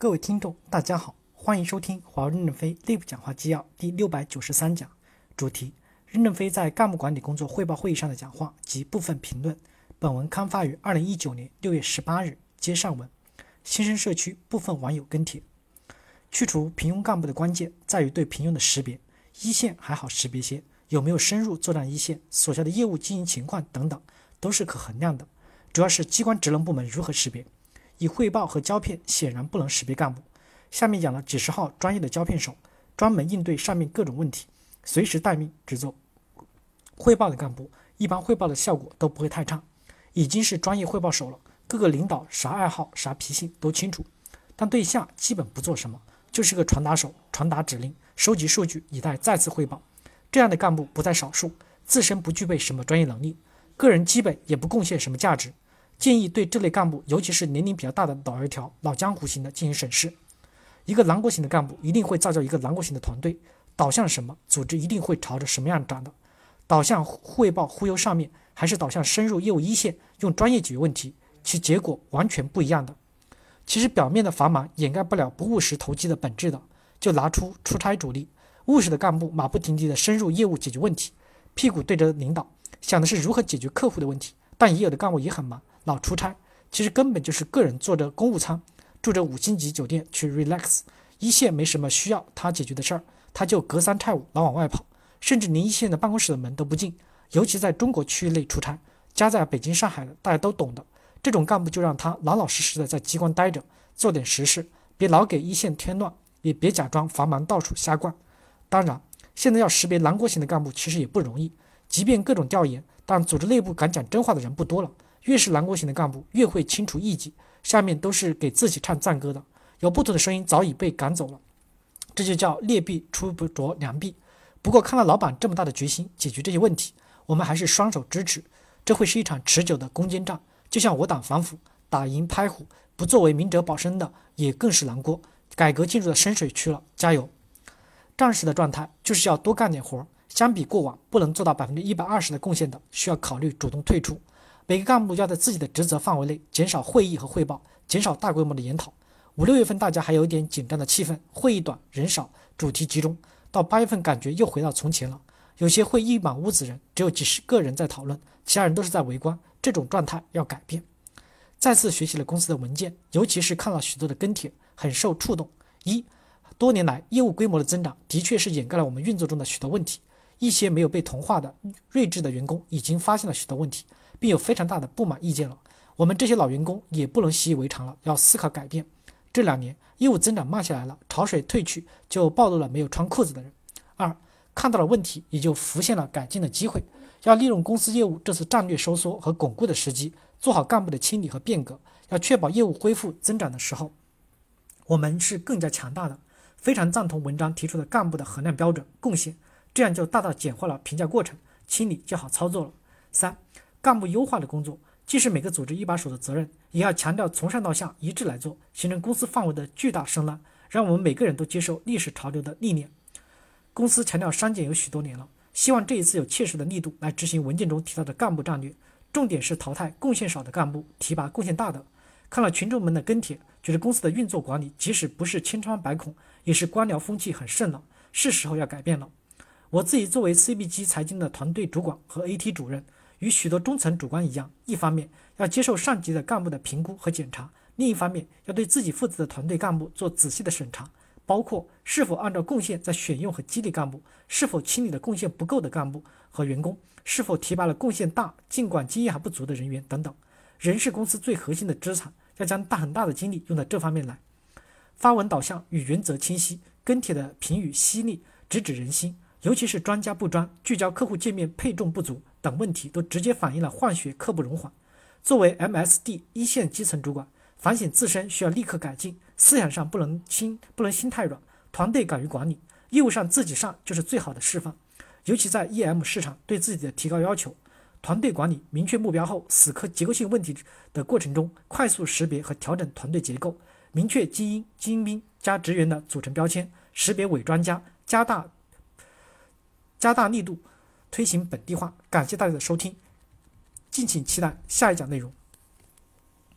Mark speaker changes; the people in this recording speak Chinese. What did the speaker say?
Speaker 1: 各位听众，大家好，欢迎收听华为任正非内部讲话纪要第六百九十三讲，主题：任正非在干部管理工作汇报会议上的讲话及部分评论。本文刊发于二零一九年六月十八日。接上文，新生社区部分网友跟帖：去除平庸干部的关键在于对平庸的识别。一线还好识别些，有没有深入作战一线，所下的业务经营情况等等，都是可衡量的。主要是机关职能部门如何识别。以汇报和胶片显然不能识别干部。下面讲了几十号专业的胶片手，专门应对上面各种问题，随时待命只做汇报的干部，一般汇报的效果都不会太差。已经是专业汇报手了，各个领导啥爱好、啥脾性都清楚，但对下基本不做什么，就是个传达手，传达指令，收集数据，以待再次汇报。这样的干部不在少数，自身不具备什么专业能力，个人基本也不贡献什么价值。建议对这类干部，尤其是年龄比较大的老油条、老江湖型的进行审视。一个狼国型的干部一定会造就一个狼国型的团队，导向什么，组织一定会朝着什么样长的。导向汇报忽悠上面，还是导向深入业务一线，用专业解决问题，其结果完全不一样的。其实表面的繁忙掩盖不了不务实投机的本质的。就拿出出差主力，务实的干部马不停蹄的深入业务解决问题，屁股对着领导，想的是如何解决客户的问题。但也有的干部也很忙。老出差，其实根本就是个人坐着公务舱，住着五星级酒店去 relax。一线没什么需要他解决的事儿，他就隔三差五老往外跑，甚至连一线的办公室的门都不进。尤其在中国区域内出差，家在北京、上海的大家都懂的。这种干部就让他老老实实的在机关待着，做点实事，别老给一线添乱，也别假装繁忙到处瞎逛。当然，现在要识别南国型的干部其实也不容易，即便各种调研，但组织内部敢讲真话的人不多了。越是南国型的干部，越会清除异己，下面都是给自己唱赞歌的。有不同的声音早已被赶走了，这就叫劣币出不着良币。不过看到老板这么大的决心解决这些问题，我们还是双手支持。这会是一场持久的攻坚战，就像我党反腐打赢拍虎，不作为明哲保身的也更是难过。改革进入了深水区了，加油！战士的状态就是要多干点活，相比过往不能做到百分之一百二十的贡献的，需要考虑主动退出。每个干部要在自己的职责范围内减少会议和汇报，减少大规模的研讨。五六月份大家还有一点紧张的气氛，会议短人少，主题集中。到八月份感觉又回到从前了，有些会一满屋子人，只有几十个人在讨论，其他人都是在围观。这种状态要改变。再次学习了公司的文件，尤其是看了许多的跟帖，很受触动。一，多年来业务规模的增长的确是掩盖了我们运作中的许多问题。一些没有被同化的睿智的员工已经发现了许多问题。并有非常大的不满意见了，我们这些老员工也不能习以为常了，要思考改变。这两年业务增长慢下来了，潮水退去，就暴露了没有穿裤子的人。二，看到了问题，也就浮现了改进的机会。要利用公司业务这次战略收缩和巩固的时机，做好干部的清理和变革，要确保业务恢复增长的时候，我们是更加强大的。非常赞同文章提出的干部的衡量标准贡献，这样就大大简化了评价过程，清理就好操作了。三。干部优化的工作，既是每个组织一把手的责任，也要强调从上到下一致来做，形成公司范围的巨大声浪，让我们每个人都接受历史潮流的历练。公司强调删减有许多年了，希望这一次有切实的力度来执行文件中提到的干部战略，重点是淘汰贡献少的干部，提拔贡献大的。看了群众们的跟帖，觉得公司的运作管理即使不是千疮百孔，也是官僚风气很盛了，是时候要改变了。我自己作为 CBG 财经的团队主管和 AT 主任。与许多中层主管一样，一方面要接受上级的干部的评估和检查，另一方面要对自己负责的团队干部做仔细的审查，包括是否按照贡献在选用和激励干部，是否清理了贡献不够的干部和员工，是否提拔了贡献大尽管经验还不足的人员等等。人是公司最核心的资产，要将大很大的精力用到这方面来。发文导向与原则清晰，跟帖的评语犀利，直指人心。尤其是专家不专、聚焦客户界面配重不足等问题，都直接反映了换血刻不容缓。作为 MSD 一线基层主管，反省自身需要立刻改进，思想上不能心不能心太软，团队敢于管理，业务上自己上就是最好的示范。尤其在 EM 市场对自己的提高要求，团队管理明确目标后，死磕结构性问题的过程中，快速识别和调整团队结构，明确精英、精兵加职员的组成标签，识别伪专家，加大。加大力度推行本地化。感谢大家的收听，敬请期待下一讲内容。